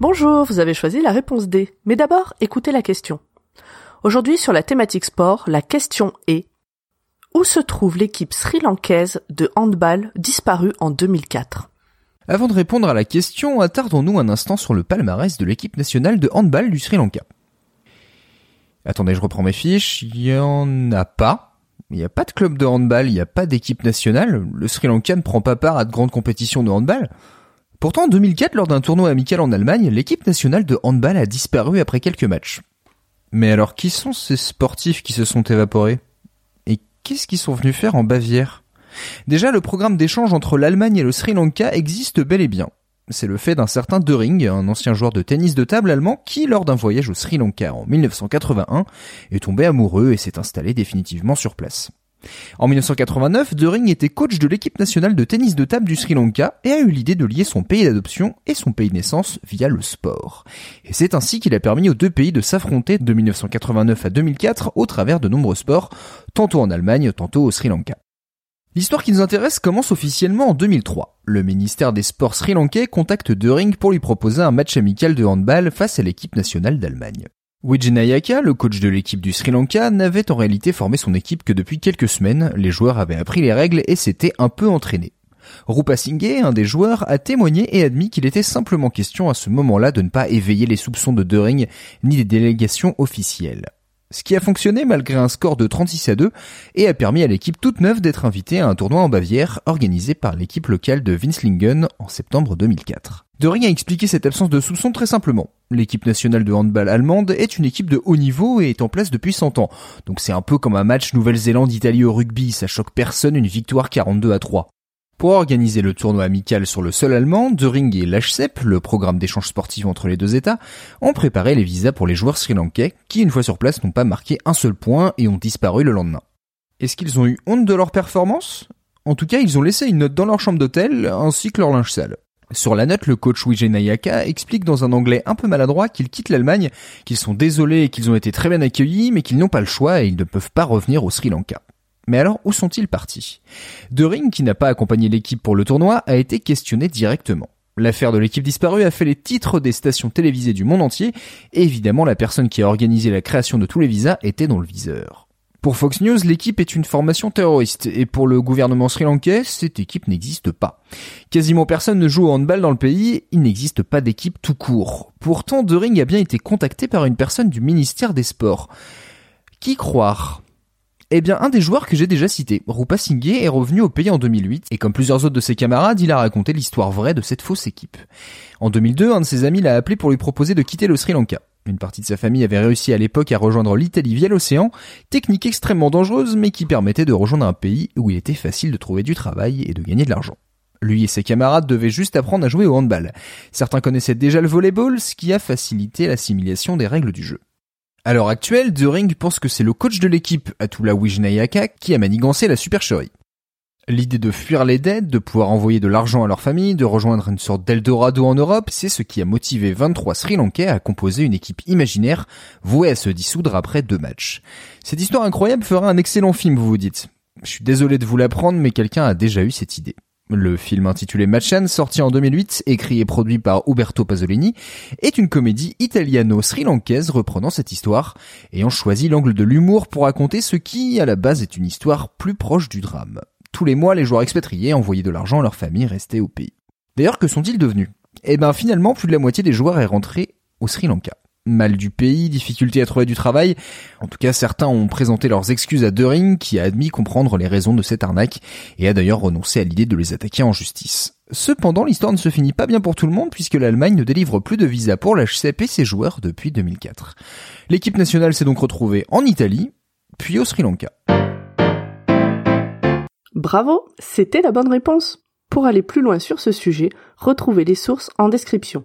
Bonjour, vous avez choisi la réponse D. Mais d'abord, écoutez la question. Aujourd'hui, sur la thématique sport, la question est Où se trouve l'équipe sri-lankaise de handball disparue en 2004 Avant de répondre à la question, attardons-nous un instant sur le palmarès de l'équipe nationale de handball du Sri Lanka. Attendez, je reprends mes fiches. Il y en a pas. Il n'y a pas de club de handball, il n'y a pas d'équipe nationale. Le Sri Lanka ne prend pas part à de grandes compétitions de handball. Pourtant, en 2004, lors d'un tournoi amical en Allemagne, l'équipe nationale de handball a disparu après quelques matchs. Mais alors, qui sont ces sportifs qui se sont évaporés? Et qu'est-ce qu'ils sont venus faire en Bavière? Déjà, le programme d'échange entre l'Allemagne et le Sri Lanka existe bel et bien. C'est le fait d'un certain Döring, un ancien joueur de tennis de table allemand qui, lors d'un voyage au Sri Lanka en 1981, est tombé amoureux et s'est installé définitivement sur place. En 1989, Döring était coach de l'équipe nationale de tennis de table du Sri Lanka et a eu l'idée de lier son pays d'adoption et son pays de naissance via le sport. Et c'est ainsi qu'il a permis aux deux pays de s'affronter de 1989 à 2004 au travers de nombreux sports, tantôt en Allemagne, tantôt au Sri Lanka. L'histoire qui nous intéresse commence officiellement en 2003. Le ministère des Sports sri-lankais contacte Döring pour lui proposer un match amical de handball face à l'équipe nationale d'Allemagne. Wijnayaka, le coach de l'équipe du Sri Lanka, n'avait en réalité formé son équipe que depuis quelques semaines, les joueurs avaient appris les règles et s'étaient un peu entraînés. Rupa Singhe, un des joueurs, a témoigné et admis qu'il était simplement question à ce moment-là de ne pas éveiller les soupçons de Döring ni des délégations officielles. Ce qui a fonctionné malgré un score de 36 à 2 et a permis à l'équipe toute neuve d'être invitée à un tournoi en Bavière organisé par l'équipe locale de Winslingen en septembre 2004. Döring a expliqué cette absence de soupçons très simplement. L'équipe nationale de handball allemande est une équipe de haut niveau et est en place depuis 100 ans. Donc c'est un peu comme un match Nouvelle-Zélande-Italie au rugby, ça choque personne une victoire 42 à 3. Pour organiser le tournoi amical sur le sol allemand, Döring et l'HCEP, le programme d'échange sportif entre les deux États, ont préparé les visas pour les joueurs sri-lankais qui, une fois sur place, n'ont pas marqué un seul point et ont disparu le lendemain. Est-ce qu'ils ont eu honte de leur performance? En tout cas, ils ont laissé une note dans leur chambre d'hôtel ainsi que leur linge sale. Sur la note, le coach Vijay Nayaka explique dans un anglais un peu maladroit qu'ils quittent l'Allemagne, qu'ils sont désolés et qu'ils ont été très bien accueillis, mais qu'ils n'ont pas le choix et ils ne peuvent pas revenir au Sri Lanka. Mais alors, où sont-ils partis? Döring, qui n'a pas accompagné l'équipe pour le tournoi, a été questionné directement. L'affaire de l'équipe disparue a fait les titres des stations télévisées du monde entier, et évidemment la personne qui a organisé la création de tous les visas était dans le viseur. Pour Fox News, l'équipe est une formation terroriste, et pour le gouvernement sri-lankais, cette équipe n'existe pas. Quasiment personne ne joue au handball dans le pays, il n'existe pas d'équipe tout court. Pourtant, Döring a bien été contacté par une personne du ministère des Sports. Qui croire? Eh bien, un des joueurs que j'ai déjà cité, Rupa Singhe, est revenu au pays en 2008, et comme plusieurs autres de ses camarades, il a raconté l'histoire vraie de cette fausse équipe. En 2002, un de ses amis l'a appelé pour lui proposer de quitter le Sri Lanka. Une partie de sa famille avait réussi à l'époque à rejoindre l'Italie via l'océan, technique extrêmement dangereuse, mais qui permettait de rejoindre un pays où il était facile de trouver du travail et de gagner de l'argent. Lui et ses camarades devaient juste apprendre à jouer au handball. Certains connaissaient déjà le volleyball, ce qui a facilité l'assimilation des règles du jeu. À l'heure actuelle, Döring pense que c'est le coach de l'équipe, Atula Wijnayaka, qui a manigancé la supercherie. L'idée de fuir les dettes, de pouvoir envoyer de l'argent à leur famille, de rejoindre une sorte d'Eldorado en Europe, c'est ce qui a motivé 23 Sri Lankais à composer une équipe imaginaire vouée à se dissoudre après deux matchs. Cette histoire incroyable fera un excellent film, vous vous dites. Je suis désolé de vous l'apprendre, mais quelqu'un a déjà eu cette idée. Le film intitulé Machan, sorti en 2008, écrit et produit par Uberto Pasolini, est une comédie italiano-sri-lankaise reprenant cette histoire, ayant choisi l'angle de l'humour pour raconter ce qui, à la base, est une histoire plus proche du drame. Tous les mois, les joueurs expatriés envoyaient de l'argent à leur famille restée au pays. D'ailleurs, que sont-ils devenus? Eh ben, finalement, plus de la moitié des joueurs est rentré au Sri Lanka. Mal du pays, difficulté à trouver du travail. En tout cas, certains ont présenté leurs excuses à Dering, qui a admis comprendre les raisons de cette arnaque, et a d'ailleurs renoncé à l'idée de les attaquer en justice. Cependant, l'histoire ne se finit pas bien pour tout le monde, puisque l'Allemagne ne délivre plus de visa pour l'HCP et ses joueurs depuis 2004. L'équipe nationale s'est donc retrouvée en Italie, puis au Sri Lanka. Bravo, c'était la bonne réponse. Pour aller plus loin sur ce sujet, retrouvez les sources en description.